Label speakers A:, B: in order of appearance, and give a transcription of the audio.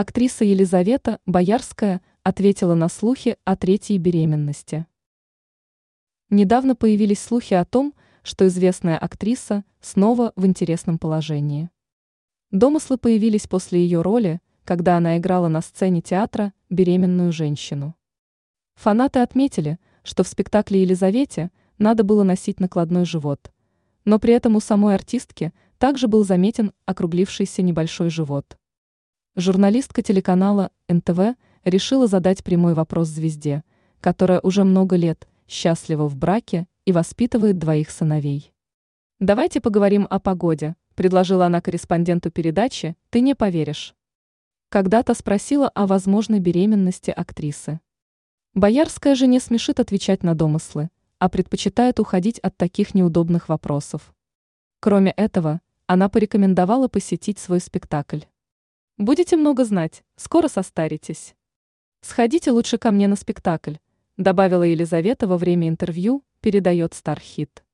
A: Актриса Елизавета Боярская ответила на слухи о третьей беременности. Недавно появились слухи о том, что известная актриса снова в интересном положении. Домыслы появились после ее роли, когда она играла на сцене театра беременную женщину. Фанаты отметили, что в спектакле Елизавете надо было носить накладной живот, но при этом у самой артистки также был заметен округлившийся небольшой живот. Журналистка телеканала НТВ решила задать прямой вопрос звезде, которая уже много лет счастлива в браке и воспитывает двоих сыновей. «Давайте поговорим о погоде», – предложила она корреспонденту передачи «Ты не поверишь». Когда-то спросила о возможной беременности актрисы. Боярская же не смешит отвечать на домыслы, а предпочитает уходить от таких неудобных вопросов. Кроме этого, она порекомендовала посетить свой спектакль. Будете много знать, скоро состаритесь. Сходите лучше ко мне на спектакль, добавила Елизавета во время интервью, передает Стархит.